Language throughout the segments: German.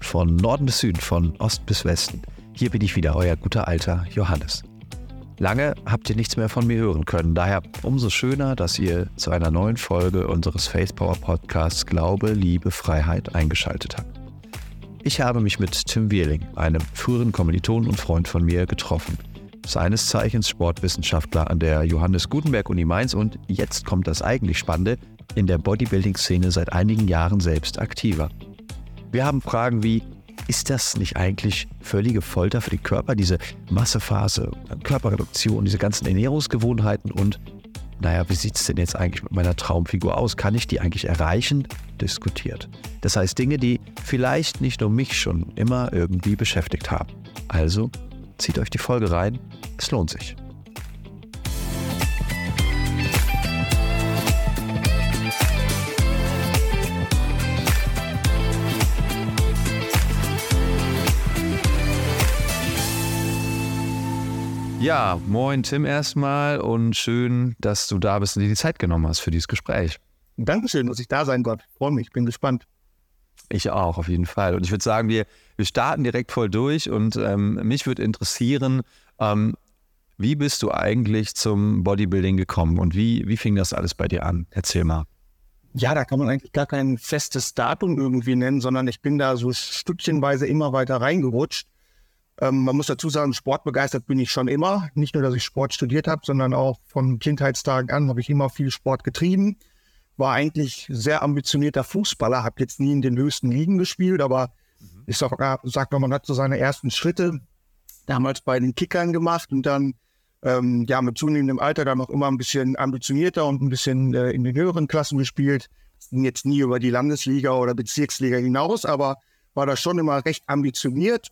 Von Norden bis Süden, von Ost bis Westen. Hier bin ich wieder, euer guter alter Johannes. Lange habt ihr nichts mehr von mir hören können, daher umso schöner, dass ihr zu einer neuen Folge unseres Faithpower Podcasts Glaube, Liebe, Freiheit eingeschaltet habt. Ich habe mich mit Tim Wierling, einem früheren Kommiliton und Freund von mir, getroffen. Seines Zeichens Sportwissenschaftler an der Johannes Gutenberg Uni Mainz und jetzt kommt das eigentlich Spannende, in der Bodybuilding-Szene seit einigen Jahren selbst aktiver. Wir haben Fragen wie, ist das nicht eigentlich völlige Folter für den Körper, diese Massephase, Körperreduktion, diese ganzen Ernährungsgewohnheiten und naja, wie sieht es denn jetzt eigentlich mit meiner Traumfigur aus? Kann ich die eigentlich erreichen? Diskutiert. Das heißt Dinge, die vielleicht nicht nur mich schon immer irgendwie beschäftigt haben. Also zieht euch die Folge rein, es lohnt sich. Ja, moin Tim erstmal und schön, dass du da bist und dir die Zeit genommen hast für dieses Gespräch. Dankeschön, dass ich da sein darf. Freue mich, bin gespannt. Ich auch, auf jeden Fall. Und ich würde sagen, wir, wir starten direkt voll durch und ähm, mich würde interessieren, ähm, wie bist du eigentlich zum Bodybuilding gekommen und wie, wie fing das alles bei dir an? Erzähl mal. Ja, da kann man eigentlich gar kein festes Datum irgendwie nennen, sondern ich bin da so stückchenweise immer weiter reingerutscht. Ähm, man muss dazu sagen, sportbegeistert bin ich schon immer. Nicht nur, dass ich Sport studiert habe, sondern auch von Kindheitstagen an habe ich immer viel Sport getrieben. War eigentlich sehr ambitionierter Fußballer, habe jetzt nie in den höchsten Ligen gespielt, aber. Ich sag, sag mal, man hat so seine ersten Schritte damals bei den Kickern gemacht und dann ähm, ja mit zunehmendem Alter dann auch immer ein bisschen ambitionierter und ein bisschen äh, in den höheren Klassen gespielt. Jetzt nie über die Landesliga oder Bezirksliga hinaus, aber war da schon immer recht ambitioniert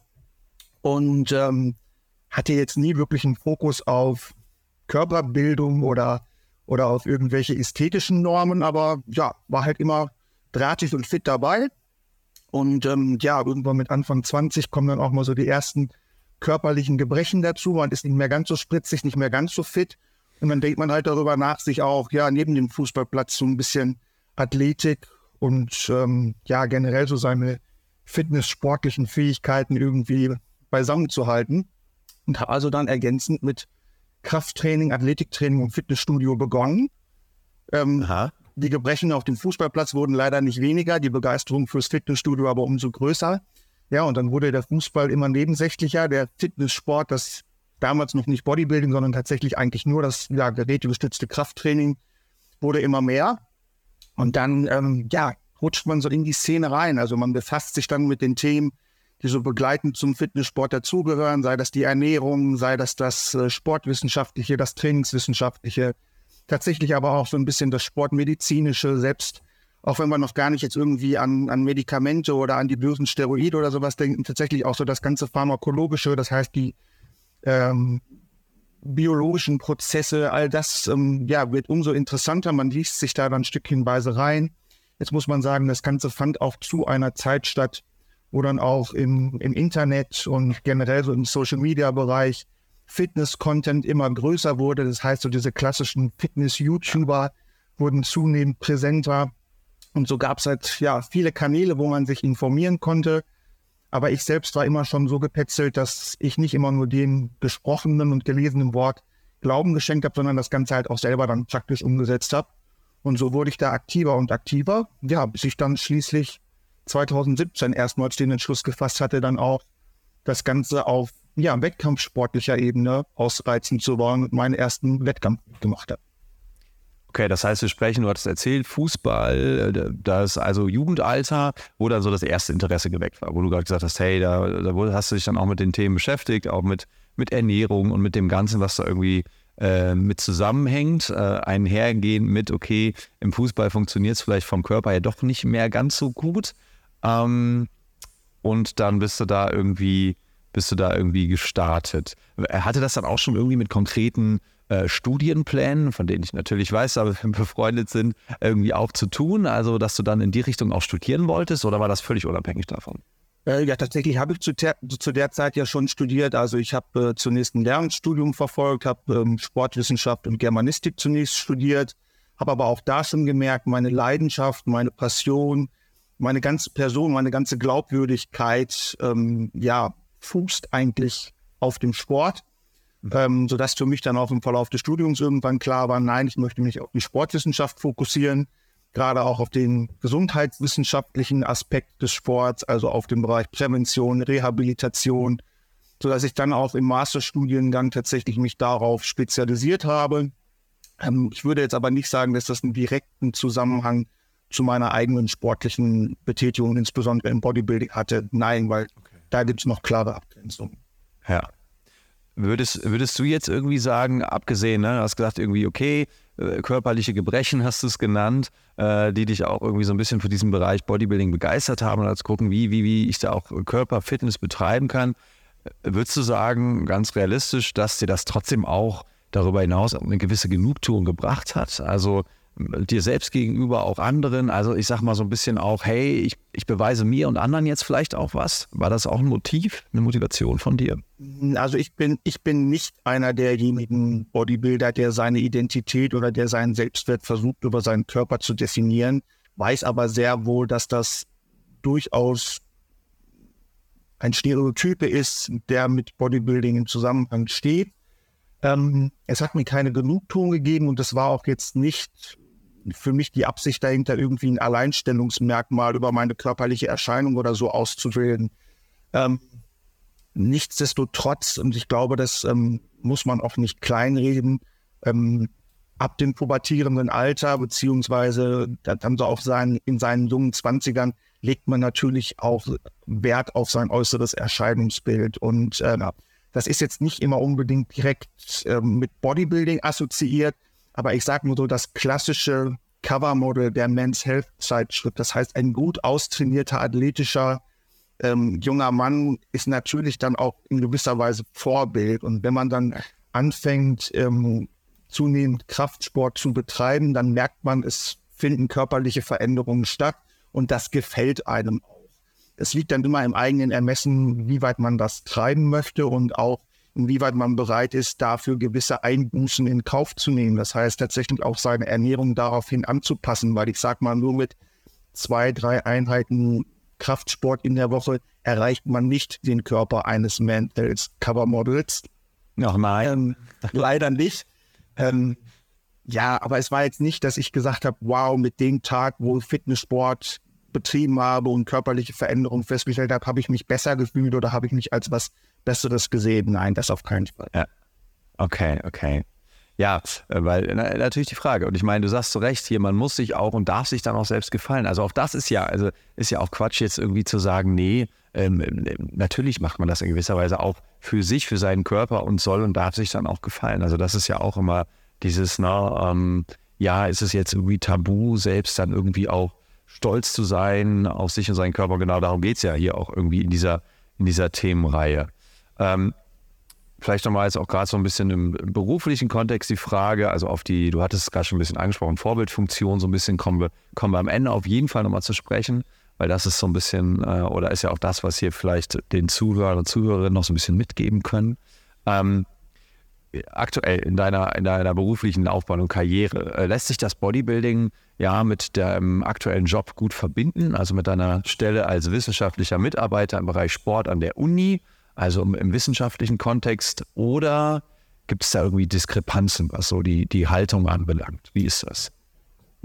und ähm, hatte jetzt nie wirklich einen Fokus auf Körperbildung oder, oder auf irgendwelche ästhetischen Normen, aber ja, war halt immer drahtig und fit dabei. Und ähm, ja, irgendwann mit Anfang 20 kommen dann auch mal so die ersten körperlichen Gebrechen dazu. Man ist nicht mehr ganz so spritzig, nicht mehr ganz so fit. Und dann denkt man halt darüber nach, sich auch ja neben dem Fußballplatz so ein bisschen Athletik und ähm, ja generell so seine fitness-sportlichen Fähigkeiten irgendwie beisammen zu halten und habe also dann ergänzend mit Krafttraining, Athletiktraining und Fitnessstudio begonnen. Ähm, die Gebrechen auf dem Fußballplatz wurden leider nicht weniger, die Begeisterung fürs Fitnessstudio aber umso größer. Ja, und dann wurde der Fußball immer nebensächlicher, der Fitnesssport, das damals noch nicht Bodybuilding, sondern tatsächlich eigentlich nur das ja, gerätegestützte Krafttraining, wurde immer mehr. Und dann, ähm, ja, rutscht man so in die Szene rein. Also man befasst sich dann mit den Themen die so begleitend zum Fitnesssport dazugehören, sei das die Ernährung, sei das das äh, Sportwissenschaftliche, das Trainingswissenschaftliche, tatsächlich aber auch so ein bisschen das Sportmedizinische, selbst auch wenn man noch gar nicht jetzt irgendwie an, an Medikamente oder an die bösen Steroide oder sowas denkt, tatsächlich auch so das ganze Pharmakologische, das heißt die ähm, biologischen Prozesse, all das ähm, ja, wird umso interessanter. Man liest sich da dann stückchenweise rein. Jetzt muss man sagen, das Ganze fand auch zu einer Zeit statt, wo dann auch im, im Internet und generell so im Social-Media-Bereich Fitness-Content immer größer wurde. Das heißt, so diese klassischen Fitness-YouTuber wurden zunehmend präsenter. Und so gab es halt ja viele Kanäle, wo man sich informieren konnte. Aber ich selbst war immer schon so gepetzelt, dass ich nicht immer nur dem gesprochenen und gelesenen Wort Glauben geschenkt habe, sondern das Ganze halt auch selber dann praktisch umgesetzt habe. Und so wurde ich da aktiver und aktiver, ja, bis ich dann schließlich 2017 erstmals den Entschluss gefasst hatte, dann auch das Ganze auf ja, wettkampfsportlicher Ebene ausreizen zu wollen und meinen ersten Wettkampf gemacht habe. Okay, das heißt, wir sprechen, du hattest erzählt, Fußball, äh, das also Jugendalter, wo dann so das erste Interesse geweckt war, wo du gerade gesagt hast, hey, da, da hast du dich dann auch mit den Themen beschäftigt, auch mit, mit Ernährung und mit dem Ganzen, was da irgendwie äh, mit zusammenhängt, äh, einhergehend mit, okay, im Fußball funktioniert es vielleicht vom Körper ja doch nicht mehr ganz so gut. Ähm, und dann bist du da irgendwie, bist du da irgendwie gestartet. Hatte das dann auch schon irgendwie mit konkreten äh, Studienplänen, von denen ich natürlich weiß, aber befreundet sind, irgendwie auch zu tun? Also, dass du dann in die Richtung auch studieren wolltest oder war das völlig unabhängig davon? Äh, ja, tatsächlich habe ich zu, zu, der Zeit ja schon studiert. Also ich habe äh, zunächst ein Lernstudium verfolgt, habe ähm, Sportwissenschaft und Germanistik zunächst studiert, habe aber auch da schon gemerkt, meine Leidenschaft, meine Passion, meine ganze Person, meine ganze Glaubwürdigkeit, ähm, ja, fußt eigentlich auf dem Sport, ähm, sodass für mich dann auch im Verlauf des Studiums irgendwann klar war, nein, ich möchte mich auf die Sportwissenschaft fokussieren gerade auch auf den gesundheitswissenschaftlichen Aspekt des Sports, also auf den Bereich Prävention, Rehabilitation, so dass ich dann auch im Masterstudiengang tatsächlich mich darauf spezialisiert habe. Ähm, ich würde jetzt aber nicht sagen, dass das einen direkten Zusammenhang zu meiner eigenen sportlichen Betätigung, insbesondere im Bodybuilding hatte. Nein, weil okay. Da gibt es noch klare Abgrenzungen. Ja. Würdest, würdest du jetzt irgendwie sagen, abgesehen, ne, du hast gesagt, irgendwie, okay, äh, körperliche Gebrechen hast du es genannt, äh, die dich auch irgendwie so ein bisschen für diesen Bereich Bodybuilding begeistert haben als gucken, wie, wie, wie ich da auch Körperfitness betreiben kann. Äh, würdest du sagen, ganz realistisch, dass dir das trotzdem auch darüber hinaus eine gewisse Genugtuung gebracht hat? Also dir selbst gegenüber, auch anderen. Also ich sag mal so ein bisschen auch, hey, ich, ich beweise mir und anderen jetzt vielleicht auch was. War das auch ein Motiv, eine Motivation von dir? Also ich bin, ich bin nicht einer derjenigen Bodybuilder, der seine Identität oder der seinen Selbstwert versucht, über seinen Körper zu definieren, weiß aber sehr wohl, dass das durchaus ein Stereotype ist, der mit Bodybuilding im Zusammenhang steht. Ähm, es hat mir keine Genugtuung gegeben und es war auch jetzt nicht für mich die Absicht dahinter, irgendwie ein Alleinstellungsmerkmal über meine körperliche Erscheinung oder so auszuwählen. Ähm, nichtsdestotrotz, und ich glaube, das ähm, muss man auch nicht kleinreden, ähm, ab dem pubertierenden Alter, beziehungsweise dann so auch sein, in seinen jungen Zwanzigern, legt man natürlich auch Wert auf sein äußeres Erscheinungsbild. Und äh, das ist jetzt nicht immer unbedingt direkt äh, mit Bodybuilding assoziiert, aber ich sage nur so, das klassische Covermodel der Men's Health Zeitschrift, das heißt ein gut austrainierter, athletischer ähm, junger Mann ist natürlich dann auch in gewisser Weise Vorbild. Und wenn man dann anfängt, ähm, zunehmend Kraftsport zu betreiben, dann merkt man, es finden körperliche Veränderungen statt und das gefällt einem auch. Es liegt dann immer im eigenen Ermessen, wie weit man das treiben möchte und auch inwieweit man bereit ist, dafür gewisse Einbußen in Kauf zu nehmen. Das heißt, tatsächlich auch seine Ernährung daraufhin anzupassen, weil ich sage mal, nur mit zwei, drei Einheiten Kraftsport in der Woche erreicht man nicht den Körper eines Mantels Covermodels. Noch nein. Ähm, leider nicht. Ähm, ja, aber es war jetzt nicht, dass ich gesagt habe, wow, mit dem Tag, wo Fitnesssport betrieben habe und körperliche Veränderungen festgestellt habe, habe ich mich besser gefühlt oder habe ich mich als was Besseres gesehen? Nein, das auf keinen Fall. Ja. Okay, okay. Ja, äh, weil na, natürlich die Frage. Und ich meine, du sagst zu Recht hier, man muss sich auch und darf sich dann auch selbst gefallen. Also auch das ist ja, also ist ja auch Quatsch, jetzt irgendwie zu sagen, nee, ähm, natürlich macht man das in gewisser Weise auch für sich, für seinen Körper und soll und darf sich dann auch gefallen. Also das ist ja auch immer dieses, na, ähm, ja, ist es jetzt irgendwie tabu, selbst dann irgendwie auch stolz zu sein auf sich und seinen Körper. Genau darum geht es ja hier auch irgendwie in dieser, in dieser Themenreihe. Ähm, vielleicht nochmal jetzt auch gerade so ein bisschen im beruflichen Kontext die Frage, also auf die, du hattest es gerade schon ein bisschen angesprochen, Vorbildfunktion, so ein bisschen kommen wir, kommen wir am Ende auf jeden Fall nochmal zu sprechen, weil das ist so ein bisschen, äh, oder ist ja auch das, was hier vielleicht den Zuhörern und Zuhörerinnen noch so ein bisschen mitgeben können. Ähm, aktuell in deiner, in deiner beruflichen Laufbahn und Karriere, äh, lässt sich das Bodybuilding ja mit dem aktuellen Job gut verbinden, also mit deiner Stelle als wissenschaftlicher Mitarbeiter im Bereich Sport an der Uni, also im, im wissenschaftlichen Kontext, oder gibt es da irgendwie Diskrepanzen, was so die, die Haltung anbelangt? Wie ist das?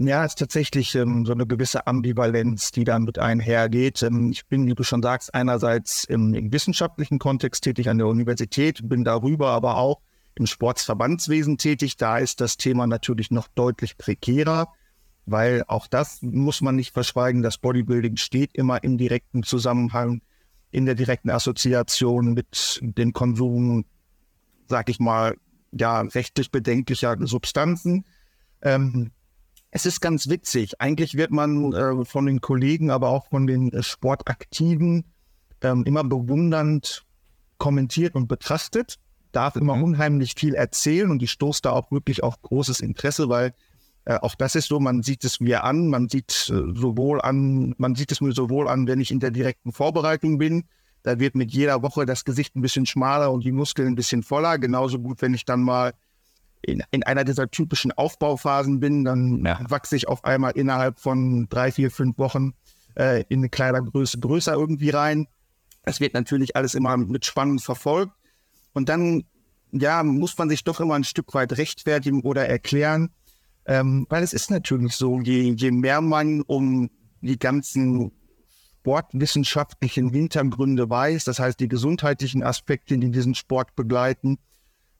Ja, es ist tatsächlich ähm, so eine gewisse Ambivalenz, die damit einhergeht. Ähm, ich bin, wie du schon sagst, einerseits im, im, wissenschaftlichen Kontext tätig an der Universität, bin darüber aber auch im Sportsverbandswesen tätig. Da ist das Thema natürlich noch deutlich prekärer, weil auch das muss man nicht verschweigen. Das Bodybuilding steht immer im direkten Zusammenhang, in der direkten Assoziation mit dem Konsum, sag ich mal, ja, rechtlich bedenklicher Substanzen. Ähm, es ist ganz witzig. Eigentlich wird man äh, von den Kollegen, aber auch von den äh, Sportaktiven ähm, immer bewundernd kommentiert und betrachtet darf immer mhm. unheimlich viel erzählen und ich stoße da auch wirklich auf großes Interesse, weil auch das ist so, man sieht es mir an, man sieht äh, sowohl an, man sieht es mir sowohl an, wenn ich in der direkten Vorbereitung bin. Da wird mit jeder Woche das Gesicht ein bisschen schmaler und die Muskeln ein bisschen voller. Genauso gut, wenn ich dann mal in, in einer dieser typischen Aufbauphasen bin, dann ja. wachse ich auf einmal innerhalb von drei, vier, fünf Wochen äh, in eine Kleidergröße größer irgendwie rein. Das wird natürlich alles immer mit Spannung verfolgt. Und dann, ja, muss man sich doch immer ein Stück weit rechtfertigen oder erklären, ähm, weil es ist natürlich so, je, je mehr man um die ganzen sportwissenschaftlichen Hintergründe weiß, das heißt die gesundheitlichen Aspekte, die diesen Sport begleiten,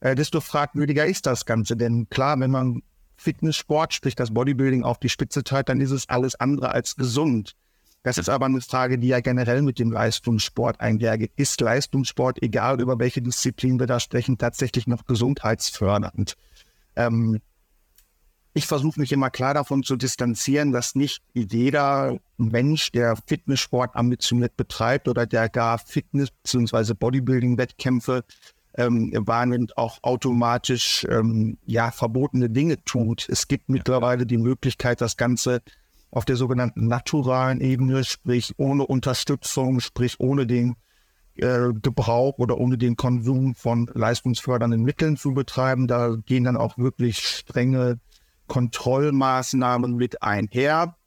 äh, desto fragwürdiger ist das Ganze. Denn klar, wenn man Fitnesssport, sprich das Bodybuilding auf die Spitze teilt, dann ist es alles andere als gesund. Das ist aber eine Frage, die ja generell mit dem Leistungssport einhergeht. Ist Leistungssport, egal über welche Disziplin wir da sprechen, tatsächlich noch gesundheitsfördernd? Ähm, ich versuche mich immer klar davon zu distanzieren, dass nicht jeder Mensch, der Fitnesssport ambitioniert betreibt oder der gar Fitness- bzw. Bodybuilding-Wettkämpfe ähm, wahrnimmt, auch automatisch ähm, ja, verbotene Dinge tut. Es gibt mittlerweile die Möglichkeit, das Ganze auf der sogenannten naturalen Ebene, sprich ohne Unterstützung, sprich ohne den äh, Gebrauch oder ohne den Konsum von leistungsfördernden Mitteln zu betreiben. Da gehen dann auch wirklich strenge Kontrollmaßnahmen mit einher,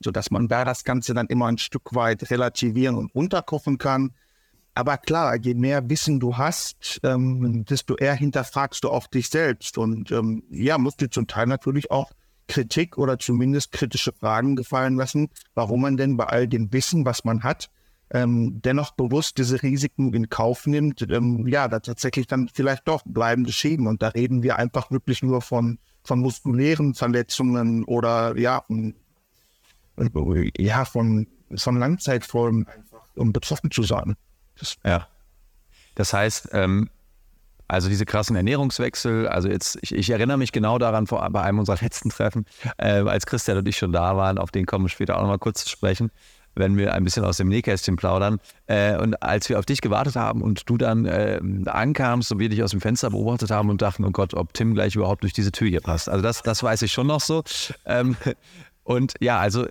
sodass man da das Ganze dann immer ein Stück weit relativieren und runterkochen kann. Aber klar, je mehr Wissen du hast, ähm, desto eher hinterfragst du auch dich selbst. Und ähm, ja, musst du zum Teil natürlich auch Kritik oder zumindest kritische Fragen gefallen lassen, warum man denn bei all dem Wissen, was man hat, ähm, dennoch bewusst diese Risiken in Kauf nimmt, ähm, ja, da tatsächlich dann vielleicht doch bleibende Schäden. Und da reden wir einfach wirklich nur von von muskulären Verletzungen oder ja, von, ja, von, von Langzeitfolgen einfach, um betroffen zu sein. Das, ja. Das heißt, ähm, also diese krassen Ernährungswechsel, also jetzt, ich, ich, erinnere mich genau daran vor, bei einem unserer letzten Treffen, äh, als Christian und ich schon da waren, auf den kommen wir später auch nochmal kurz zu sprechen wenn wir ein bisschen aus dem Nähkästchen plaudern. Äh, und als wir auf dich gewartet haben und du dann äh, ankamst und wir dich aus dem Fenster beobachtet haben und dachten, oh Gott, ob Tim gleich überhaupt durch diese Tür hier passt. Also das, das weiß ich schon noch so. Ähm, und ja, also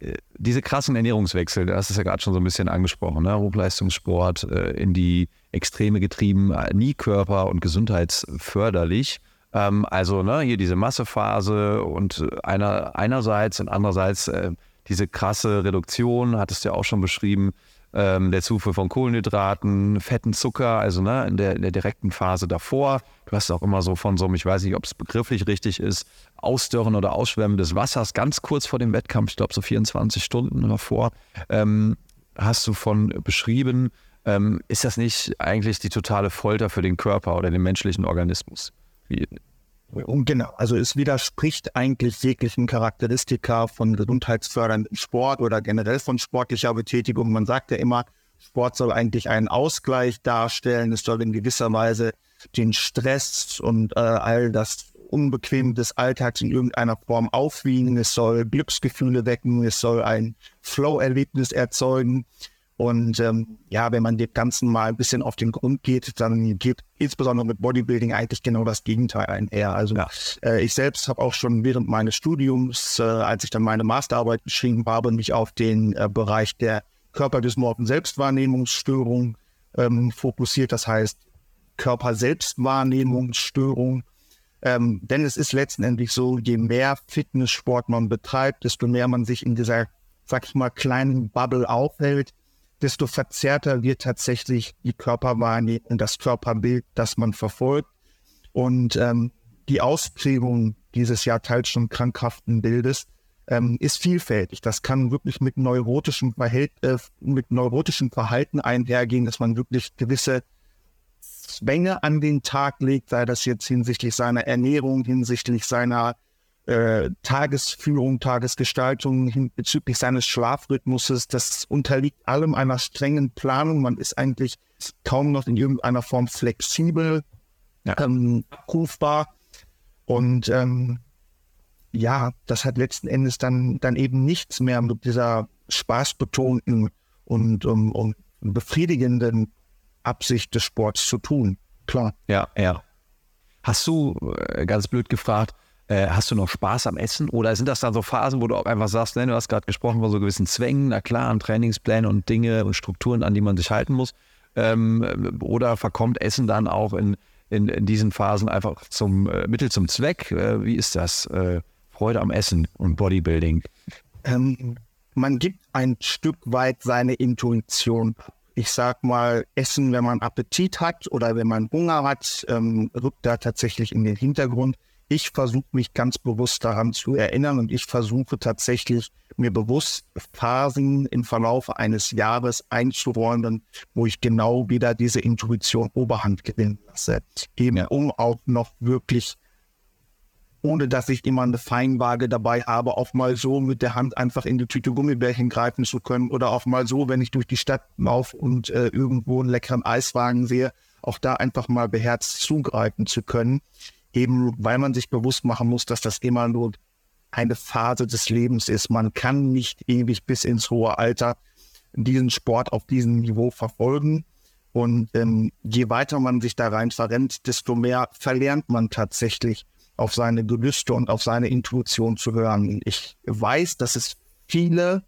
äh, diese krassen Ernährungswechsel, hast es ja gerade schon so ein bisschen angesprochen, ne? Hochleistungssport äh, in die Extreme getrieben, äh, nie körper- und gesundheitsförderlich. Ähm, also ne, hier diese Massephase und einer, einerseits und andererseits äh, diese krasse Reduktion, hattest du ja auch schon beschrieben, ähm, der Zufuhr von Kohlenhydraten, fetten Zucker, also ne, in, der, in der direkten Phase davor. Du hast auch immer so von so einem, ich weiß nicht, ob es begrifflich richtig ist, Ausdörren oder Ausschwemmen des Wassers ganz kurz vor dem Wettkampf, ich glaube so 24 Stunden davor, ähm, hast du von beschrieben. Ähm, ist das nicht eigentlich die totale Folter für den Körper oder den menschlichen Organismus? Wie, und genau, also es widerspricht eigentlich jeglichen Charakteristika von gesundheitsförderndem Sport oder generell von sportlicher Betätigung. Man sagt ja immer, Sport soll eigentlich einen Ausgleich darstellen. Es soll in gewisser Weise den Stress und äh, all das Unbequem des Alltags in irgendeiner Form aufwiegen. Es soll Glücksgefühle wecken. Es soll ein Flow-Erlebnis erzeugen. Und ähm, ja, wenn man dem Ganzen mal ein bisschen auf den Grund geht, dann geht insbesondere mit Bodybuilding eigentlich genau das Gegenteil einher. Also ja. äh, ich selbst habe auch schon während meines Studiums, äh, als ich dann meine Masterarbeit geschrieben habe, mich auf den äh, Bereich der körperdysmorphen Selbstwahrnehmungsstörung ähm, fokussiert. Das heißt Körper-Selbstwahrnehmungsstörung. Ähm, denn es ist letztendlich so, je mehr Fitnesssport man betreibt, desto mehr man sich in dieser, sag ich mal, kleinen Bubble aufhält, desto verzerrter wird tatsächlich die Körperwahrnehmung, das Körperbild, das man verfolgt. Und ähm, die Ausprägung dieses ja teils schon krankhaften Bildes ähm, ist vielfältig. Das kann wirklich mit neurotischem, Verhält äh, mit neurotischem Verhalten einhergehen, dass man wirklich gewisse Zwänge an den Tag legt, sei das jetzt hinsichtlich seiner Ernährung, hinsichtlich seiner äh, Tagesführung, Tagesgestaltung bezüglich seines Schlafrhythmuses. Das unterliegt allem einer strengen Planung. Man ist eigentlich kaum noch in irgendeiner Form flexibel, ja. ähm, abrufbar. Und ähm, ja, das hat letzten Endes dann, dann eben nichts mehr mit dieser spaßbetonten und um, um befriedigenden Absicht des Sports zu tun. Klar. Ja, ja. Hast du, äh, ganz blöd gefragt, Äh, hast du noch Spaß am Essen oder sind das dann so Phasen, wo du auch einfach sagst, ne, du hast gerade gesprochen von so gewissen Zwängen, na klar, an Trainingspläne und Dinge und Strukturen, an die man sich halten muss? Ähm, oder verkommt Essen dann auch in, in, in diesen Phasen einfach zum äh, Mittel zum Zweck? Äh, wie ist das? Äh, Freude am Essen und Bodybuilding? Ähm, man gibt ein Stück weit seine Intuition. Ich sag mal, Essen, wenn man Appetit hat oder wenn man Hunger hat, ähm, rückt da tatsächlich in den Hintergrund ich versuche mich ganz bewusst daran zu erinnern und ich versuche tatsächlich mir bewusst Phasen im Verlauf eines Jahres einzuräumen, wo ich genau wieder diese Intuition Oberhand gewinnen lasse. Eben um auch noch wirklich, ohne dass ich immer eine Feinwaage dabei habe, auch mal so mit der Hand einfach in die Tüte Gummibärchen greifen zu können oder auch mal so, wenn ich durch die Stadt laufe und äh, irgendwo einen leckeren Eiswagen sehe, auch da einfach mal beherzt zugreifen zu können eben weil man sich bewusst machen muss, dass das immer nur eine Phase des Lebens ist. Man kann nicht ewig bis ins hohe Alter diesen Sport auf diesem Niveau verfolgen. Und ähm, je weiter man sich da rein verrennt, desto mehr verlernt man tatsächlich auf seine Gelüste und auf seine Intuition zu hören. Ich weiß, dass es viele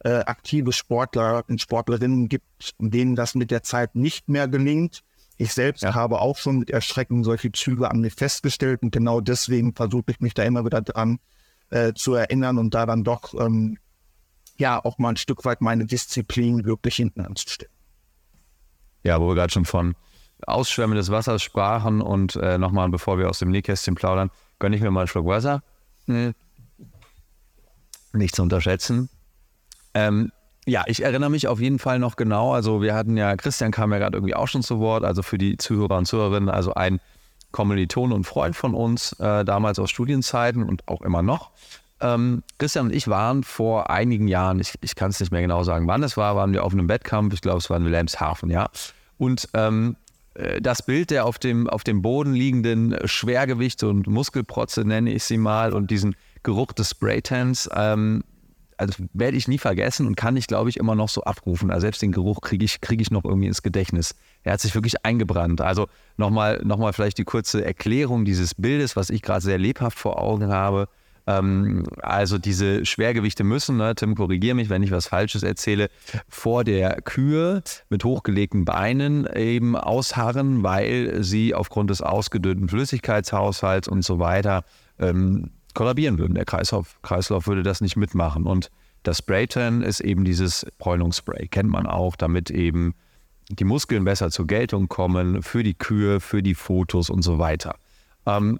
äh, aktive Sportler und Sportlerinnen gibt, denen das mit der Zeit nicht mehr gelingt. Ich selbst ja. habe auch schon mit Erschrecken solche Züge an mir festgestellt und genau deswegen versuche ich mich da immer wieder dran äh, zu erinnern und da dann doch ähm, ja auch mal ein Stück weit meine Disziplin wirklich hinten anzustellen. Ja, wo wir gerade schon von Ausschwemmen des Wassers sprachen und äh, nochmal, bevor wir aus dem Nähkästchen plaudern, gönne ich mir mal einen Schluck Wasser. Hm. Nicht zu unterschätzen. Ähm, ja, ich erinnere mich auf jeden Fall noch genau. Also wir hatten ja, Christian kam ja gerade irgendwie auch schon zu Wort, also für die Zuhörer und Zuhörerinnen, also ein Kommiliton und Freund von uns, äh, damals aus Studienzeiten und auch immer noch. Ähm, Christian und ich waren vor einigen Jahren, ich, ich kann es nicht mehr genau sagen, wann es war, waren wir auf einem Wettkampf, ich glaube es war in Wilhelmshaven, ja. Und ähm, äh, das Bild der auf dem, auf dem Boden liegenden Schwergewichte und Muskelprotze, nenne ich sie mal, und diesen Geruch des Spraytans, ähm, also werde ich nie vergessen und kann ich, glaube ich, immer noch so abrufen. Also selbst den Geruch kriege ich, kriege ich noch irgendwie ins Gedächtnis. Er hat sich wirklich eingebrannt. Also nochmal noch mal vielleicht die kurze Erklärung dieses Bildes, was ich gerade sehr lebhaft vor Augen habe. Ähm, also diese Schwergewichte müssen, ne, Tim, korrigiere mich, wenn ich was Falsches erzähle, vor der Kühe mit hochgelegten Beinen eben ausharren, weil sie aufgrund des ausgedünnten Flüssigkeitshaushalts und so weiter ähm, kollabieren würden. Der Kreislauf, Kreislauf würde das nicht mitmachen. Und das Spraytan ist eben dieses Bräunungsspray, kennt man auch, damit eben die Muskeln besser zur Geltung kommen für die Kühe, für die Fotos und so weiter. Ähm,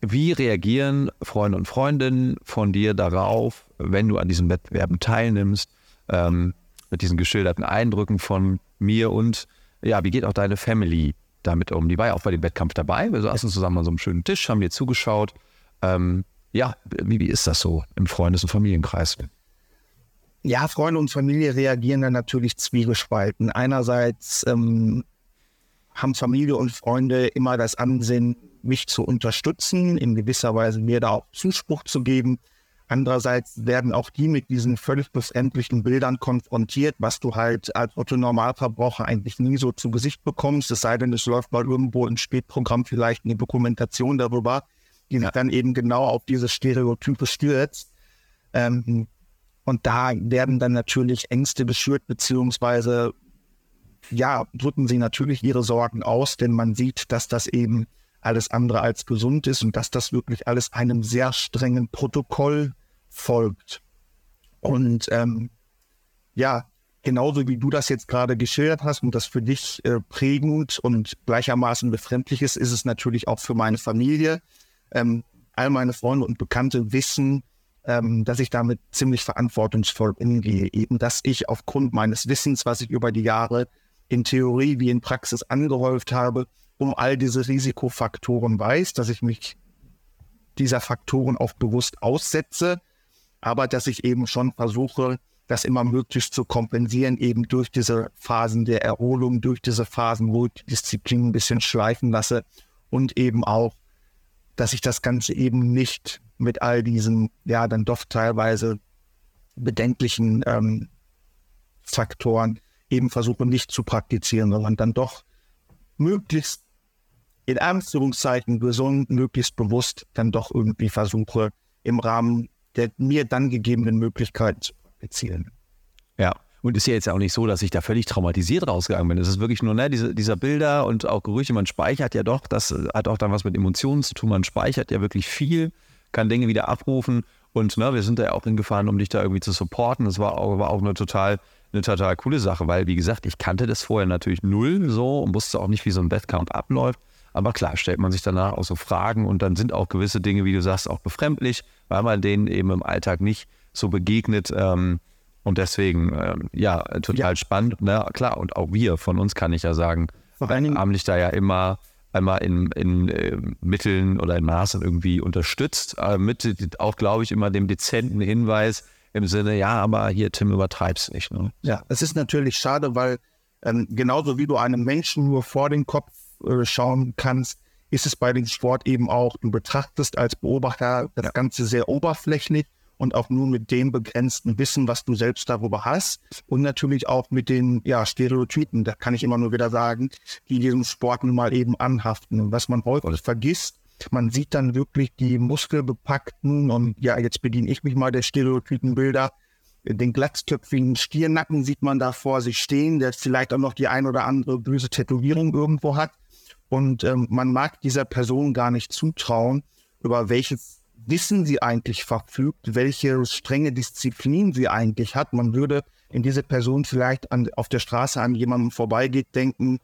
wie reagieren Freunde und Freundinnen von dir darauf, wenn du an diesen Wettbewerben teilnimmst, ähm, mit diesen geschilderten Eindrücken von mir und ja, wie geht auch deine Family damit um? Die war ja auch bei dem Wettkampf dabei. Wir saßen zusammen an so einem schönen Tisch, haben dir zugeschaut. Ähm, ja, wie, wie ist das so im Freundes- und Familienkreis? Ja, Freunde und Familie reagieren dann natürlich zwiegespalten. Einerseits ähm, haben Familie und Freunde immer das Ansinnen, mich zu unterstützen, in gewisser Weise mir da auch Zuspruch zu geben. Andererseits werden auch die mit diesen völlig befremdlichen Bildern konfrontiert, was du halt als Otto-Normalverbraucher eigentlich nie so zu Gesicht bekommst, es sei denn, es läuft mal irgendwo im Spätprogramm vielleicht eine Dokumentation darüber die sich dann eben genau auf diese Stereotype stürzt. Ähm, und da werden dann natürlich Ängste beschürt, beziehungsweise ja, drücken sie natürlich ihre Sorgen aus, denn man sieht, dass das eben alles andere als gesund ist und dass das wirklich alles einem sehr strengen Protokoll folgt. Und ähm, ja, genauso wie du das jetzt gerade geschildert hast und das für dich äh, prägend und gleichermaßen befremdlich ist, ist es natürlich auch für meine Familie ähm, all meine Freunde und Bekannte wissen, ähm, dass ich damit ziemlich verantwortungsvoll umgehe. Eben, dass ich aufgrund meines Wissens, was ich über die Jahre in Theorie wie in Praxis angehäuft habe, um all diese Risikofaktoren weiß, dass ich mich dieser Faktoren auch bewusst aussetze, aber dass ich eben schon versuche, das immer möglichst zu kompensieren, eben durch diese Phasen der Erholung, durch diese Phasen, wo ich die Disziplin ein bisschen schleifen lasse und eben auch dass ich das Ganze eben nicht mit all diesen, ja, dann doch teilweise bedenklichen ähm, Faktoren eben versuche nicht zu praktizieren, sondern dann doch möglichst in Anführungszeichen gesund, möglichst bewusst dann doch irgendwie versuche, im Rahmen der mir dann gegebenen Möglichkeiten zu praktizieren. Ja, und ist ja jetzt auch nicht so, dass ich da völlig traumatisiert rausgegangen bin. Es ist wirklich nur, ne, diese, dieser Bilder und auch Gerüche, man speichert ja doch, das hat auch dann was mit Emotionen zu tun, man speichert ja wirklich viel, kann Dinge wieder abrufen und ne, wir sind da ja auch hingefahren, um dich da irgendwie zu supporten. Das war auch, war auch eine total, eine total coole Sache, weil wie gesagt, ich kannte das vorher natürlich null so und wusste auch nicht, wie so ein Wettkampf abläuft. Aber klar, stellt man sich danach auch so Fragen und dann sind auch gewisse Dinge, wie du sagst, auch befremdlich, weil man denen eben im Alltag nicht so begegnet. Ähm, und deswegen, ähm, ja, total ja. spannend. Na klar, und auch wir, von uns kann ich ja sagen, haben dich da ja immer einmal in, in äh, Mitteln oder in Maßen irgendwie unterstützt. Äh, mit auch, glaube ich, immer dem dezenten Hinweis im Sinne, ja, aber hier, Tim, übertreibst nicht. Ne? Ja, es ist natürlich schade, weil ähm, genauso wie du einem Menschen nur vor den Kopf äh, schauen kannst, ist es bei dem Sport eben auch, du betrachtest als Beobachter das. Ganze sehr oberflächlich und auch nur mit dem begrenzten Wissen, was du selbst darüber hast und natürlich auch mit den ja, Stereotypen, da kann ich immer nur wieder sagen, die diesem Sport nun mal eben anhaften. Und was man häufig vergisst, man sieht dann wirklich die muskelbepackten und ja, jetzt bediene ich mich mal der Stereotypenbilder. Den glatzköpfigen Stiernacken sieht man da vor sich stehen, der vielleicht auch noch die ein oder andere böse Tätowierung irgendwo hat. Und ähm, man mag dieser Person gar nicht zutrauen, über welches Wissen sie eigentlich verfügt, welche strenge Disziplin sie eigentlich hat. Man würde, wenn diese Person vielleicht an, auf der Straße an jemandem vorbeigeht, denken,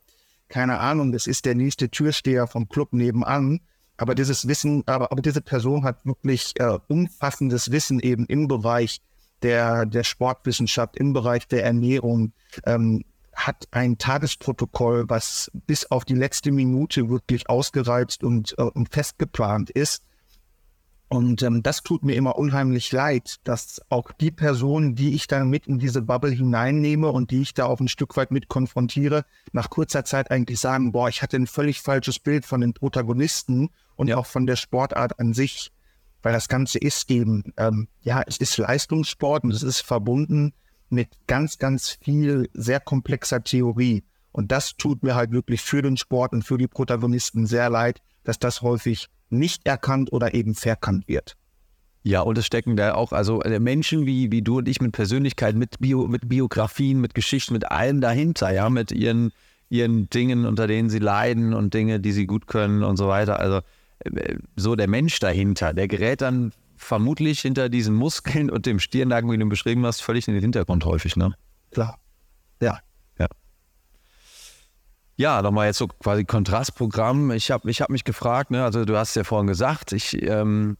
keine Ahnung, das ist der nächste Türsteher vom Club nebenan. Aber dieses Wissen, aber, aber diese Person hat wirklich äh, umfassendes Wissen eben im Bereich der, der Sportwissenschaft, im Bereich der Ernährung, ähm, hat ein Tagesprotokoll, was bis auf die letzte Minute wirklich ausgereizt und, äh, und festgeplant ist. Und ähm, das tut mir immer unheimlich leid, dass auch die Personen, die ich dann mit in diese Bubble hineinnehme und die ich da auch ein Stück weit mit konfrontiere, nach kurzer Zeit eigentlich sagen, boah, ich hatte ein völlig falsches Bild von den Protagonisten und ja. auch von der Sportart an sich. Weil das Ganze ist eben, ähm, ja, es ist Leistungssport und es ist verbunden mit ganz, ganz viel sehr komplexer Theorie. Und das tut mir halt wirklich für den Sport und für die Protagonisten sehr leid, dass das häufig nicht erkannt oder eben verkannt wird. Ja, und es stecken da auch, also äh, Menschen wie, wie du und ich mit Persönlichkeit, mit, Bio, mit Biografien, mit Geschichten, mit allem dahinter, ja, mit ihren, ihren Dingen, unter denen sie leiden und Dinge, die sie gut können und so weiter. Also äh, so der Mensch dahinter, der gerät dann vermutlich hinter diesen Muskeln und dem Stirnlagen, wie du beschrieben hast, völlig in den Hintergrund häufig, ne? Klar. Ja. Ja, nochmal jetzt so quasi Kontrastprogramm. Ich habe ich hab mich gefragt, ne, also du hast ja vorhin gesagt, ich ähm,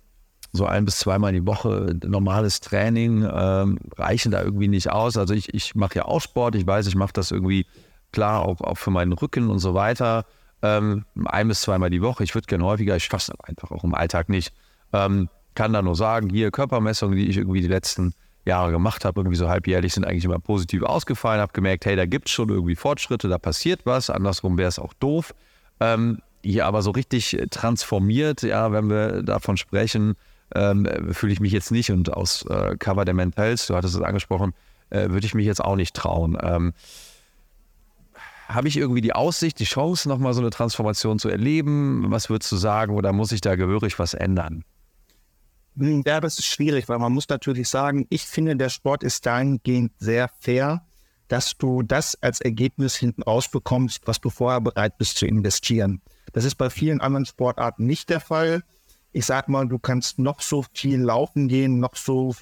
so ein bis zweimal die Woche normales Training ähm, reichen da irgendwie nicht aus. Also ich, ich mache ja auch Sport, ich weiß, ich mache das irgendwie klar auch, auch für meinen Rücken und so weiter. Ähm, ein bis zweimal die Woche. Ich würde gerne häufiger, ich fasse einfach auch im Alltag nicht. Ähm, kann da nur sagen, hier Körpermessungen, die ich irgendwie die letzten Jahre gemacht habe, irgendwie so halbjährlich, sind eigentlich immer positiv ausgefallen. Habe gemerkt, hey, da gibt es schon irgendwie Fortschritte, da passiert was. Andersrum wäre es auch doof. Ähm, hier aber so richtig transformiert, ja, wenn wir davon sprechen, ähm, fühle ich mich jetzt nicht. Und aus äh, Cover der Mentals, du hattest es angesprochen, äh, würde ich mich jetzt auch nicht trauen. Ähm, habe ich irgendwie die Aussicht, die Chance, nochmal so eine Transformation zu erleben? Was würdest du sagen? Oder muss ich da gehörig was ändern? Hm, ja, das ist schwierig, weil man muss natürlich sagen, ich finde, der Sport ist dahingehend sehr fair, dass du das als Ergebnis hinten rausbekommst, was du vorher bereit bist zu investieren. Das ist bei vielen anderen Sportarten nicht der Fall. Ich sag mal, du kannst noch so viel laufen gehen, noch so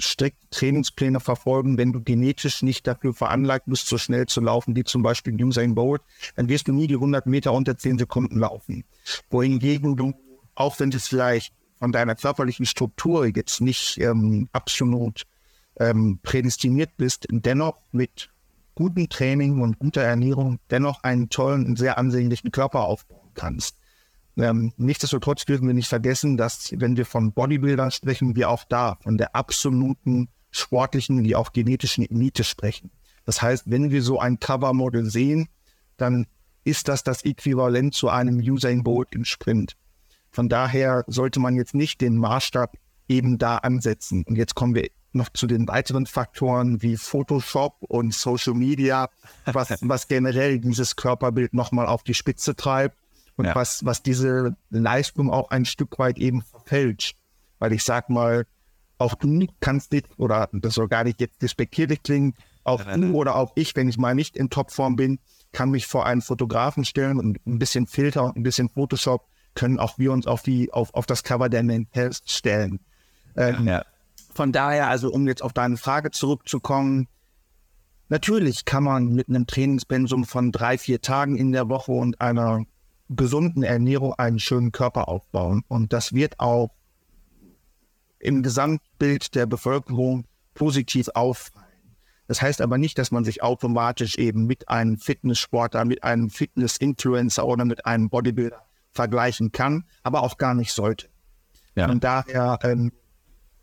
strikt Trainingspläne verfolgen, wenn du genetisch nicht dafür veranlagt bist, so schnell zu laufen, wie zum Beispiel Usain Bolt, dann wirst du nie die 100 Meter unter 10 Sekunden laufen. Wohingegen du, auch wenn es vielleicht von deiner körperlichen Struktur jetzt nicht ähm, absolut ähm, prädestiniert bist, dennoch mit gutem Training und guter Ernährung dennoch einen tollen, sehr ansehnlichen Körper aufbauen kannst. Ähm, nichtsdestotrotz dürfen wir nicht vergessen, dass wenn wir von Bodybuildern sprechen, wir auch da von der absoluten sportlichen wie auch genetischen Elite sprechen. Das heißt, wenn wir so ein Covermodel sehen, dann ist das das Äquivalent zu einem Usain Bolt im Sprint. Von daher sollte man jetzt nicht den Maßstab eben da ansetzen. Und jetzt kommen wir noch zu den weiteren Faktoren wie Photoshop und Social Media, was, was generell dieses Körperbild nochmal auf die Spitze treibt. und ja. was, was diese Leistung auch ein Stück weit eben verfälscht. Weil ich sag mal, auch du kannst nicht, oder das soll gar nicht jetzt despektierlich klingen, auch du oder auch ich, wenn ich mal nicht in Topform bin, kann mich vor einen Fotografen stellen und ein bisschen Filter und ein bisschen Photoshop können auch wir uns auf die, auf, auf das Cover der Men's stellen. Ähm, ja. Von daher, also um jetzt auf deine Frage zurückzukommen, natürlich kann man mit einem Trainingspensum von drei, vier Tagen in der Woche und einer gesunden Ernährung einen schönen Körper aufbauen. Und das wird auch im Gesamtbild der Bevölkerung positiv auffallen. Das heißt aber nicht, dass man sich automatisch eben mit einem Fitnesssportler, mit einem Fitness-Influencer oder mit einem Bodybuilder vergleichen kann, aber auch gar nicht sollte. Ja. Und daher, ähm,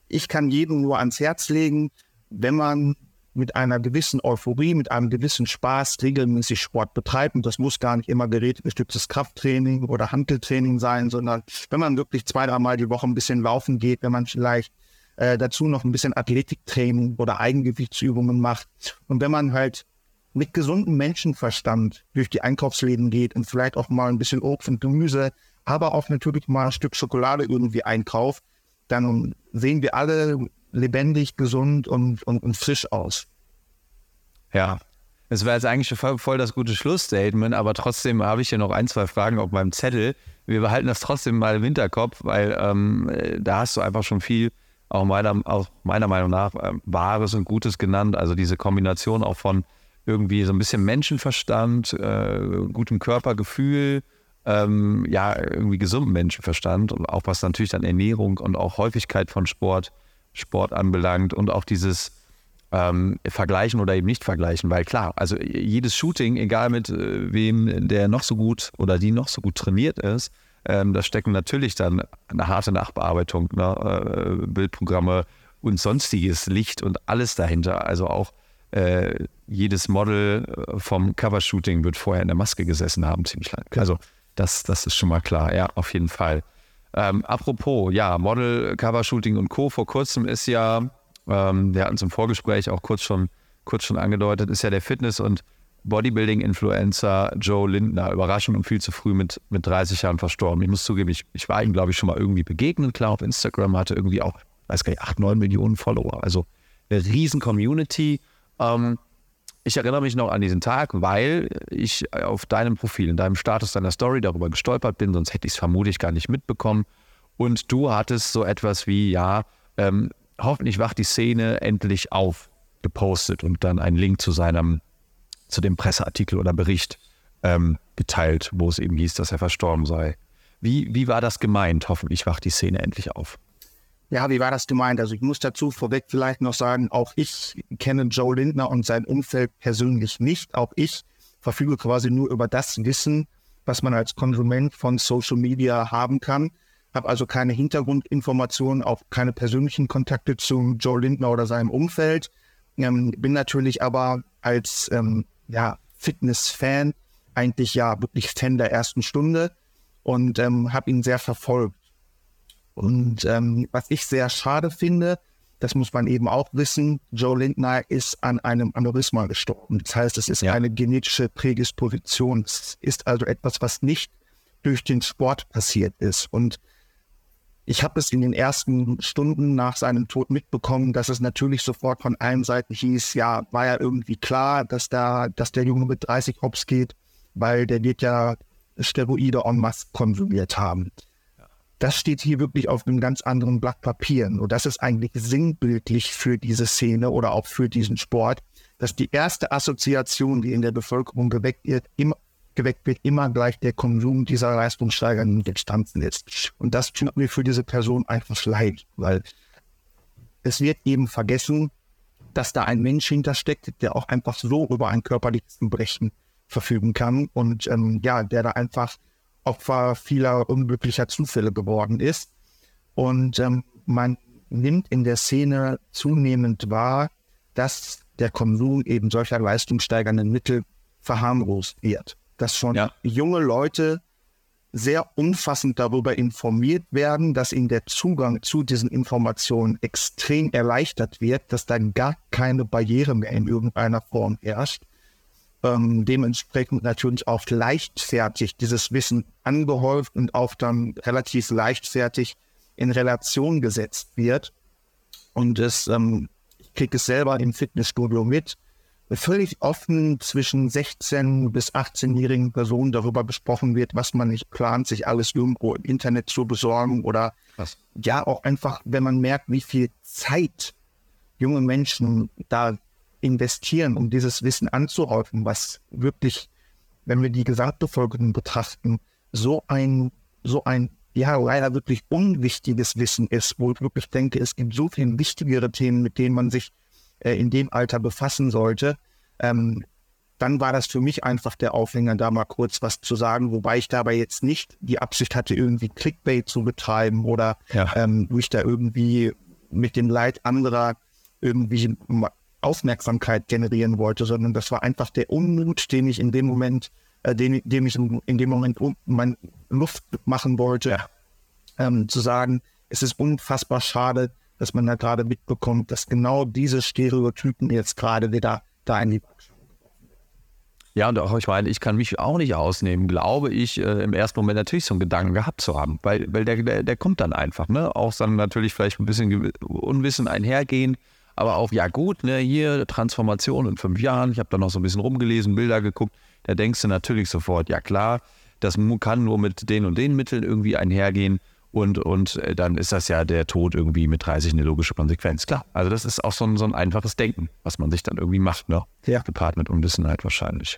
ich kann jedem nur ans Herz legen, wenn man mit einer gewissen Euphorie, mit einem gewissen Spaß regelmäßig Sport betreibt. Und das muss gar nicht immer gerätebestücktes Krafttraining oder Handeltraining sein, sondern wenn man wirklich zwei, dreimal die Woche ein bisschen laufen geht, wenn man vielleicht äh, dazu noch ein bisschen Athletiktraining oder Eigengewichtsübungen macht. Und wenn man halt mit gesundem Menschenverstand durch die Einkaufsläden geht und vielleicht auch mal ein bisschen Obst und Gemüse, aber auch natürlich mal ein Stück Schokolade irgendwie einkauft, dann sehen wir alle lebendig, gesund und, und, und frisch aus. Ja, es wäre jetzt eigentlich voll, voll, das gute Schlussstatement, aber trotzdem habe ich hier noch ein, zwei Fragen auf meinem Zettel. Wir behalten das trotzdem mal im Hinterkopf, weil ähm, da hast du einfach schon viel, auch meiner, auch meiner Meinung nach, äh, Wahres und Gutes genannt. Also diese Kombination auch von irgendwie so ein bisschen Menschenverstand, äh, gutem Körpergefühl, ähm, ja, irgendwie gesundem Menschenverstand und auch was natürlich dann Ernährung und auch Häufigkeit von Sport Sport anbelangt und auch dieses ähm, Vergleichen oder eben nicht vergleichen, weil klar, also jedes Shooting, egal mit äh, wem der noch so gut oder die noch so gut trainiert ist, ähm, da stecken natürlich dann eine harte Nachbearbeitung, ne, äh, Bildprogramme und sonstiges Licht und alles dahinter. Also auch äh, jedes Model äh, vom Covershooting wird vorher in der Maske gesessen haben, ziemlich lang. Also das, das ist schon mal klar, ja, auf jeden Fall. Ähm, apropos, ja, Model, Covershooting und Co. Vor kurzem ist ja, ähm, wir hatten es im Vorgespräch auch kurz schon, kurz schon angedeutet, ist ja der Fitness- und Bodybuilding-Influencer Joe Lindner überraschend und viel zu früh mit, mit 30 Jahren verstorben. Ich muss zugeben, ich, ich war ihm, glaube ich, schon mal irgendwie begegnet. Klar, auf Instagram hatte irgendwie auch, weiß gar nicht, 8, 9 Millionen Follower. Also eine riesen Community. Ähm, ich erinnere mich noch an diesen Tag, weil ich auf deinem Profil, in deinem Status deiner Story darüber gestolpert bin, sonst hätte ich es vermutlich gar nicht mitbekommen. Und du hattest so etwas wie, ja, ähm, hoffentlich wacht die Szene endlich auf, gepostet und dann einen Link zu seinem, zu dem Presseartikel oder Bericht ähm, geteilt, wo es eben hieß, dass er verstorben sei. Wie, wie war das gemeint? Hoffentlich wacht die Szene endlich auf. Ja, wie war das gemeint? Also ich muss dazu vorweg vielleicht noch sagen, auch ich kenne Joe Lindner und sein Umfeld persönlich nicht. Auch ich verfüge quasi nur über das Wissen, was man als Konsument von Social Media haben kann. Habe also keine Hintergrundinformationen, auch keine persönlichen Kontakte zu Joe Lindner oder seinem Umfeld. Ähm, bin natürlich aber als ähm, ja, Fitness-Fan eigentlich ja wirklich Fan der ersten Stunde und ähm, habe ihn sehr verfolgt. Und ähm, was ich sehr schade finde, das muss man eben auch wissen, Joe Lindner ist an einem Aneurysma gestorben. Das heißt, es ist ja. eine genetische Prädisposition. Es ist also etwas, was nicht durch den Sport passiert ist. Und ich habe es in den ersten Stunden nach seinem Tod mitbekommen, dass es natürlich sofort von allen Seiten hieß, ja, war ja irgendwie klar, dass da, dass der Junge mit 30 hops geht, weil der wird ja Steroide en masse konsumiert haben das steht hier wirklich auf einem ganz anderen Blatt Papier. Und das ist eigentlich sinnbildlich für diese Szene oder auch für diesen Sport, dass die erste Assoziation, die in der Bevölkerung geweckt wird, immer, geweckt wird, immer gleich der Konsum dieser leistungssteigernden Substanzen ist. Und das tut mir für diese Person einfach leid, weil es wird eben vergessen, dass da ein Mensch hintersteckt, der auch einfach so über ein körperliches Brechen verfügen kann und ähm, ja, der da einfach Opfer vieler unglücklicher Zufälle geworden ist. Und ähm, man nimmt in der Szene zunehmend wahr, dass der Konsum eben solcher leistungssteigernden Mittel verharmlost wird. Dass schon ja. junge Leute sehr umfassend darüber informiert werden, dass ihnen der Zugang zu diesen Informationen extrem erleichtert wird, dass da gar keine Barriere mehr in irgendeiner Form herrscht ähm, dementsprechend natürlich auch leichtfertig dieses Wissen angehäuft und auch dann relativ leichtfertig in Relation gesetzt wird. Und es, ähm, ich kriege es selber im Fitnessstudio mit, völlig offen zwischen 16 bis 18-jährigen Personen darüber besprochen wird, was man nicht plant, sich alles irgendwo im Internet zu besorgen oder was? ja auch einfach, wenn man merkt, wie viel Zeit junge Menschen da investieren, um dieses Wissen anzuhäufen, was wirklich, wenn wir die Gesamtbevölkerung betrachten, so ein, so ein, ja, leider wirklich unwichtiges Wissen ist, wo ich wirklich denke, es gibt so viele wichtigere Themen, mit denen man sich äh, in dem Alter befassen sollte, ähm, dann war das für mich einfach der Aufhänger, da mal kurz was zu sagen, wobei ich dabei jetzt nicht die Absicht hatte, irgendwie Clickbait zu betreiben oder ja. ähm, wo ich da irgendwie mit dem Leid anderer irgendwie Aufmerksamkeit generieren wollte, sondern das war einfach der Unmut, den ich in dem Moment, äh, den, dem ich in dem Moment um, mein Luft machen wollte, ähm, zu sagen, es ist unfassbar schade, dass man da gerade mitbekommt, dass genau diese Stereotypen jetzt gerade wieder da in die ja, und auch, ich meine, ich kann mich auch nicht ausnehmen, glaube ich, äh, im ersten Moment natürlich so einen Gedanken gehabt zu haben, weil, weil der, der, der kommt dann einfach, ne? Auch dann natürlich vielleicht ein bisschen Unwissen einhergehen, aber auch, ja gut, ne, hier Transformation in fünf Jahren, ich habe da noch so ein bisschen rumgelesen, Bilder geguckt, da denkst du natürlich sofort, ja klar, das kann nur mit den und den Mitteln irgendwie einhergehen. Und, und äh, dann ist das ja der Tod irgendwie mit 30 eine logische Konsequenz. Klar, also das ist auch so ein, so ein einfaches Denken, was man sich dann irgendwie macht, ne? Ja. Gepaart mit Unwissenheit wahrscheinlich.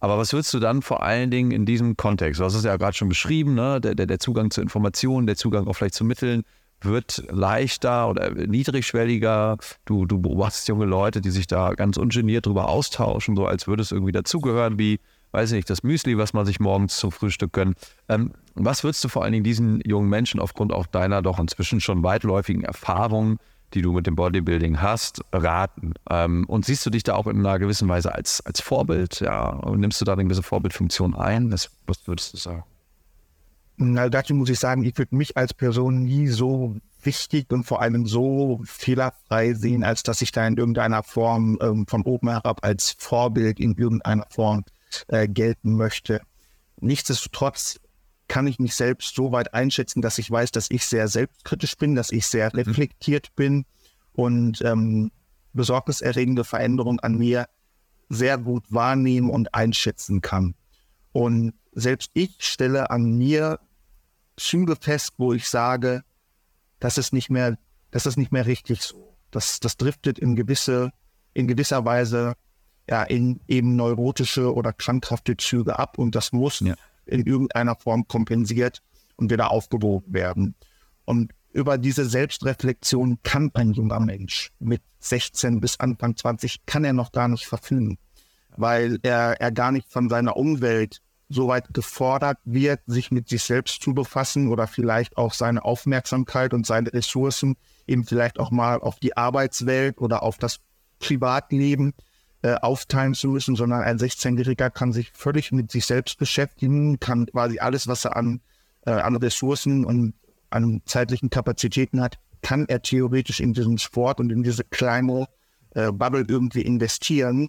Aber was würdest du dann vor allen Dingen in diesem Kontext, du hast es ja gerade schon beschrieben, ne? der, der, der Zugang zu Informationen, der Zugang auch vielleicht zu Mitteln, wird leichter oder niedrigschwelliger. Du, du beobachtest junge Leute, die sich da ganz ungeniert drüber austauschen, so als würde es irgendwie dazugehören, wie weiß ich nicht, das Müsli, was man sich morgens zum Frühstück gönnt. Ähm, was würdest du vor allen Dingen diesen jungen Menschen aufgrund auch deiner doch inzwischen schon weitläufigen Erfahrungen, die du mit dem Bodybuilding hast, raten? Ähm, und siehst du dich da auch in einer gewissen Weise als, als Vorbild? Ja, und nimmst du da eine gewisse Vorbildfunktion ein? Das, was würdest du sagen? Na, dazu muss ich sagen, ich würde mich als Person nie so wichtig und vor allem so fehlerfrei sehen, als dass ich da in irgendeiner Form ähm, von oben herab als Vorbild in irgendeiner Form äh, gelten möchte. Nichtsdestotrotz kann ich mich selbst so weit einschätzen, dass ich weiß, dass ich sehr selbstkritisch bin, dass ich sehr reflektiert bin und ähm, besorgniserregende Veränderungen an mir sehr gut wahrnehmen und einschätzen kann. Und selbst ich stelle an mir Züge fest, wo ich sage, das ist nicht mehr, das ist nicht mehr richtig so. Das, das driftet in gewisse, in gewisser Weise ja, in eben neurotische oder krankhafte Züge ab und das muss ja. in irgendeiner Form kompensiert und wieder aufgewogen werden. Und über diese Selbstreflexion kann ein junger Mensch mit 16 bis Anfang 20 kann er noch gar nicht verfügen, weil er, er gar nicht von seiner Umwelt so weit gefordert wird, sich mit sich selbst zu befassen oder vielleicht auch seine Aufmerksamkeit und seine Ressourcen eben vielleicht auch mal auf die Arbeitswelt oder auf das Privatleben äh, aufteilen zu müssen, sondern ein 16-Jähriger kann sich völlig mit sich selbst beschäftigen, kann quasi alles, was er an, äh, an Ressourcen und an zeitlichen Kapazitäten hat, kann er theoretisch in diesen Sport und in diese kleine äh, Bubble irgendwie investieren,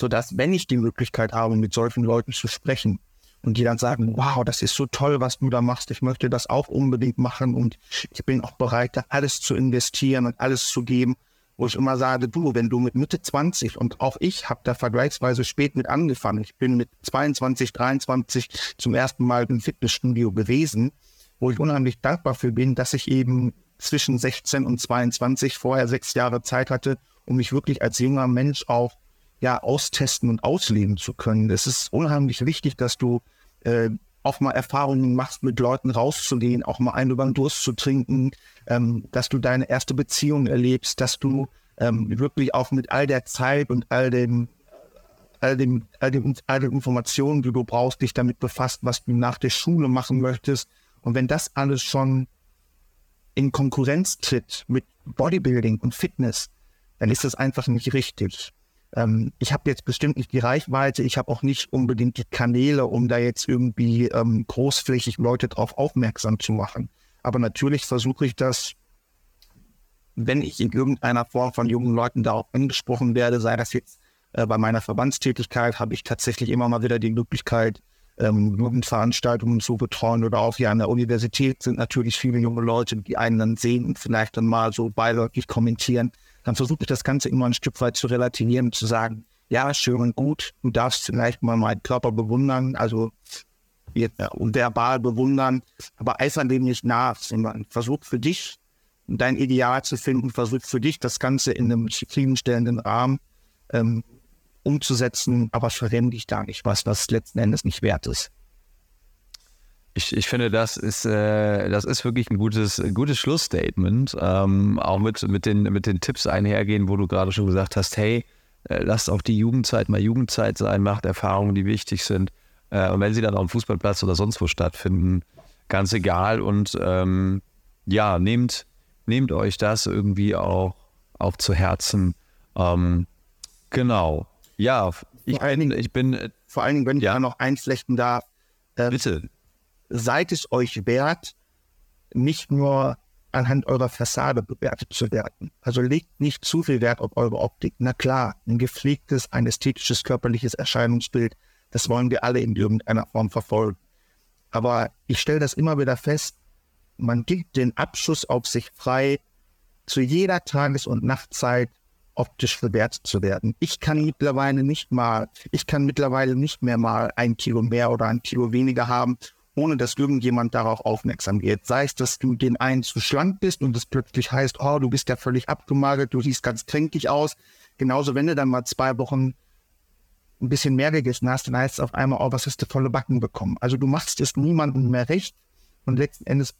sodass, wenn ich die Möglichkeit habe, mit solchen Leuten zu sprechen und die dann sagen, wow, das ist so toll, was du da machst, ich möchte das auch unbedingt machen und ich bin auch bereit, da alles zu investieren und alles zu geben, wo ich immer sage, du, wenn du mit Mitte 20 und auch ich habe da vergleichsweise spät mit angefangen. Ich bin mit 22, 23 zum ersten Mal im Fitnessstudio gewesen, wo ich unheimlich dankbar für bin, dass ich eben zwischen 16 und 22 vorher sechs Jahre Zeit hatte, um mich wirklich als junger Mensch auch ja austesten und ausleben zu können. Es ist unheimlich wichtig, dass du äh, auch mal Erfahrungen machst, mit Leuten rauszugehen, auch mal einen über den Durst zu trinken, ähm, dass du deine erste Beziehung erlebst, dass du ähm, wirklich auch mit all der Zeit und all dem, all dem, all dem, all den Informationen, die du brauchst, dich damit befasst, was du nach der Schule machen möchtest. Und wenn das alles schon in Konkurrenz tritt mit Bodybuilding und Fitness, dann ist das einfach nicht richtig ähm, ich habe jetzt bestimmt nicht die Reichweite, ich habe auch nicht unbedingt die Kanäle, um da jetzt irgendwie ähm, großflächig Leute drauf aufmerksam zu machen. Aber natürlich versuche ich das, wenn ich in irgendeiner Form von jungen Leuten darauf angesprochen werde, sei das jetzt Äh, bei meiner Verbandstätigkeit habe ich tatsächlich immer mal wieder die Möglichkeit, ähm, Jugendveranstaltungen zu betreuen oder auch hier an der Universität sind natürlich viele junge Leute, die einen dann sehen und vielleicht dann mal so beiläufig kommentieren. Dann versuche ich das Ganze immer ein Stück weit zu relativieren und zu sagen, ja, schön und gut, du darfst vielleicht mal meinen Körper bewundern, also jetzt, ja, verbal bewundern, aber eifern dem nicht nach, sondern versuch für dich dein Ideal zu finden, versuch für dich das Ganze in einem zufriedenstellenden Rahmen ähm, umzusetzen, aber verrenne dich da nicht was, was letzten Endes nicht wert ist. Ich, ich finde, das ist, äh, das ist wirklich ein gutes, gutes Schlussstatement. Ähm, auch mit, mit, den, mit den Tipps einhergehen, wo du gerade schon gesagt hast, hey, äh, lasst auch die Jugendzeit mal Jugendzeit sein, macht Erfahrungen, die wichtig sind. Äh, und wenn sie dann auf dem Fußballplatz oder sonst wo stattfinden, ganz egal. Und ähm, ja, nehmt, nehmt euch das irgendwie auch, auch zu Herzen. Ähm, genau. Ja, ich, bin, ich bin. Äh, vor allen Dingen, wenn ich ja. da noch einflechten darf. Äh, Bitte. Seid es euch wert, nicht nur anhand eurer Fassade bewertet zu werden. Also legt nicht zu viel Wert auf eure Optik. Na klar, ein gepflegtes, ein ästhetisches, körperliches Erscheinungsbild, das wollen wir alle in irgendeiner Form verfolgen. Aber ich stelle das immer wieder fest, man gibt den Abschuss auf sich frei, zu jeder Tages- und Nachtzeit optisch bewertet zu werden. Ich kann mittlerweile nicht mal, ich kann mittlerweile nicht mehr mal ein Kilo mehr oder ein Kilo weniger haben, ohne dass irgendjemand darauf aufmerksam wird. Sei es, dass du den einen zu schlank bist und es plötzlich heißt, oh, du bist ja völlig abgemagert, du siehst ganz kränklich aus. Genauso, wenn du dann mal zwei Wochen ein bisschen mehr gegessen hast, dann heißt es auf einmal, oh, was hast du volle Backen bekommen. Also du machst es niemandem mehr recht und letzten Endes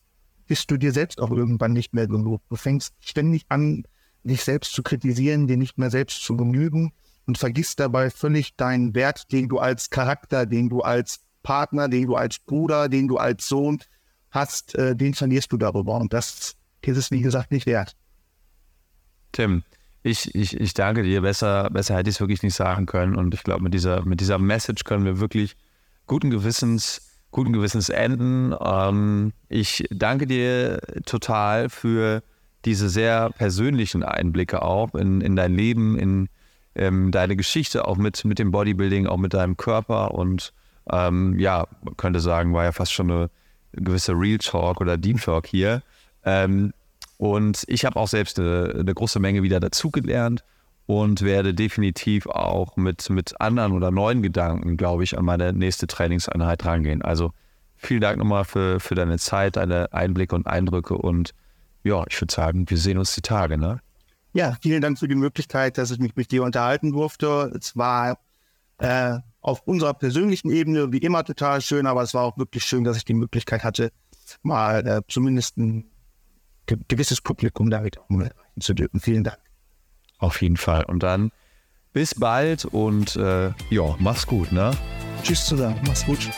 bist du dir selbst auch irgendwann nicht mehr genug. Du fängst ständig an, dich selbst zu kritisieren, dir nicht mehr selbst zu genügen und vergisst dabei völlig deinen Wert, den du als Charakter, den du als Partner, den du als Bruder, den du als Sohn hast, äh, den verlierst du darüber. Und das ist es, wie gesagt, nicht wert. Tim, ich, ich, ich danke dir. Besser, besser hätte ich es wirklich nicht sagen können. Und ich glaube, mit dieser, mit dieser Message können wir wirklich guten Gewissens, guten Gewissens enden. Ähm, ich danke dir total für diese sehr persönlichen Einblicke auch in, in dein Leben, in ähm, deine Geschichte, auch mit, mit dem Bodybuilding, auch mit deinem Körper und ähm, ja, man könnte sagen, war ja fast schon eine gewisse Real Talk oder Deep Talk hier. Ähm, und ich habe auch selbst eine, eine, große Menge wieder dazugelernt und werde definitiv auch mit, mit anderen oder neuen Gedanken, glaube ich, an meine nächste Trainingseinheit rangehen. Also vielen Dank nochmal für, für deine Zeit, deine Einblicke und Eindrücke und ja, ich würde sagen, wir sehen uns die Tage, ne? Ja, vielen Dank für die Möglichkeit, dass ich mich mit dir unterhalten durfte. Es war äh, auf unserer persönlichen Ebene wie immer total schön, aber es war auch wirklich schön, dass ich die Möglichkeit hatte, mal äh, zumindest ein ge gewisses Publikum damit erreichen zu dürfen. Vielen Dank. Auf jeden Fall. Und dann bis bald und äh, ja, mach's gut, ne? Tschüss zusammen, mach's gut.